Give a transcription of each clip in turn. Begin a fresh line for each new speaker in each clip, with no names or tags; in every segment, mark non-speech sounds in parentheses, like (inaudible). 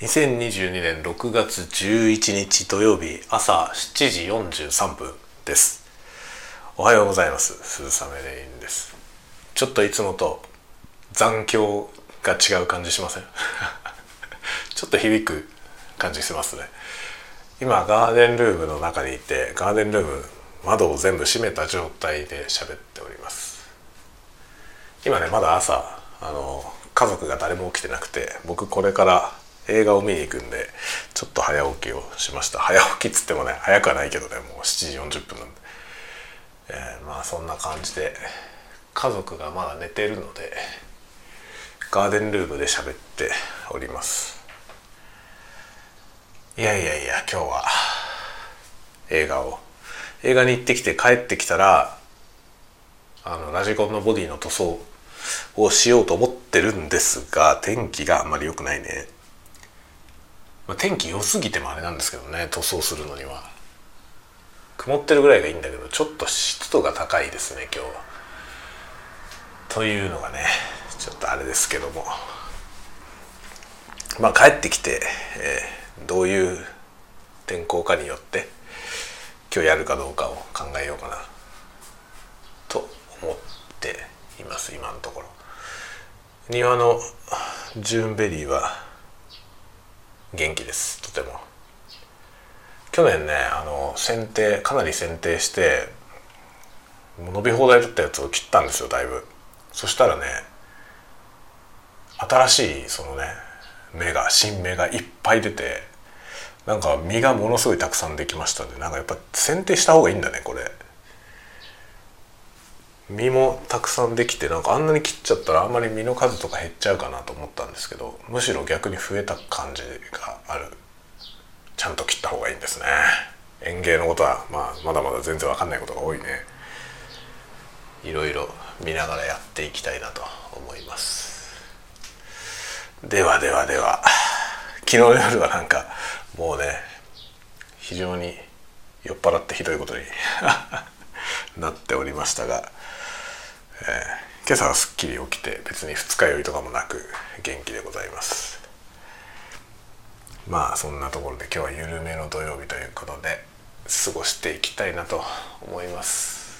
2022年6月11日土曜日朝7時43分です。おはようございます。鈴雨レインです。ちょっといつもと残響が違う感じしません？(laughs) ちょっと響く感じしますね。今ガーデンルームの中にいてガーデンルーム窓を全部閉めた状態で喋っております。今ねまだ朝あの家族が誰も起きてなくて僕これから映画を見に行くんでちょっと早起きをしました。早起きっつってもね早くはないけどねもう7時40分なんで、えー、まあそんな感じで家族がまだ寝てるのでガーデンルームで喋っております。いやいやいや今日は映画を。映画に行ってきて帰ってきたらあのラジコンのボディの塗装をしようと思ってるんですが天気があんまり良くないね。まあ、天気良すぎてもあれなんですけどね塗装するのには。曇ってるぐらいがいいんだけどちょっと湿度が高いですね今日は。というのがねちょっとあれですけども。まあ帰ってきて、えー、どういう天候かによって今日やるかどうかを考えようかな。と思っています今のところ。庭のジューンベリーは元気です。とても。去年ねあの剪定かなり剪定して伸び放題だったやつを切ったんですよだいぶ。そしたらね新しいそのね芽が新芽がいっぱい出てなんか実がものすごいたくさんできましたんでなんかやっぱ剪定した方がいいんだねこれ。実もたくさんできてなんかあんなに切っちゃったらあんまり実の数とか減っちゃうかなと思ったんですけどむしろ逆に増えた感じがある。ちゃんと切った方がいいんですね。園芸のことは、まあ、まだまだ全然わかんないことが多いね。いろいろ見ながらやっていきたいなと思います。ではではでは昨日の夜はなんかもうね非常に酔っ払ってひどいことに。なっておりましたがえー、今朝はすっきり起きて別に二日酔いとかもなく元気でございます。まあそんなところで今日は緩めの土曜日ということで過ごしていきたいなと思います。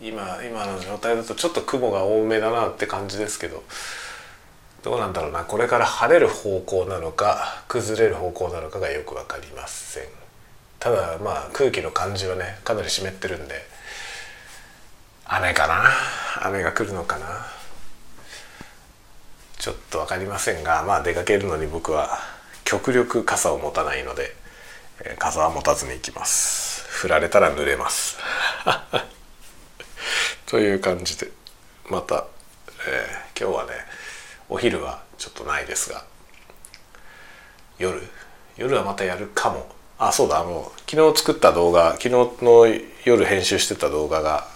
今今の状態だとちょっと雲が多めだなって感じですけどどうなんだろうな。これから晴れる方向なのか崩れる方向なのかがよく分かりません。ただまあ空気の感じはねかなり湿ってるんで雨かな？雨が来るのかな？ちょっと分かりませんがまあ出かけるのに僕は極力傘を持たないので、傘は持たずに行きます。振られたら濡れます。(laughs) という感じでまた、えー、今日はねお昼はちょっとないですが夜？夜はまたやるかも。あそうだあの昨日作った動画昨日の夜編集してた動画が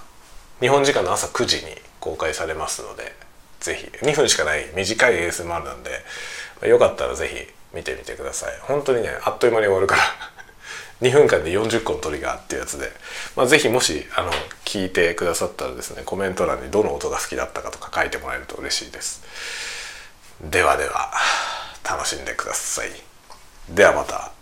日本時間の朝9時に公開されますのでぜひ2分しかない短い ASMR なんでよかったらぜひ見てみてください。本当にねあっという間に終わるから (laughs) 2分間で40個のトリガーっていうやつで、まあ、ぜひもしあの聞いてくださったらですねコメント欄にどの音が好きだったかとか書いてもらえると嬉しいです。ではでは楽しんでください。ではまた。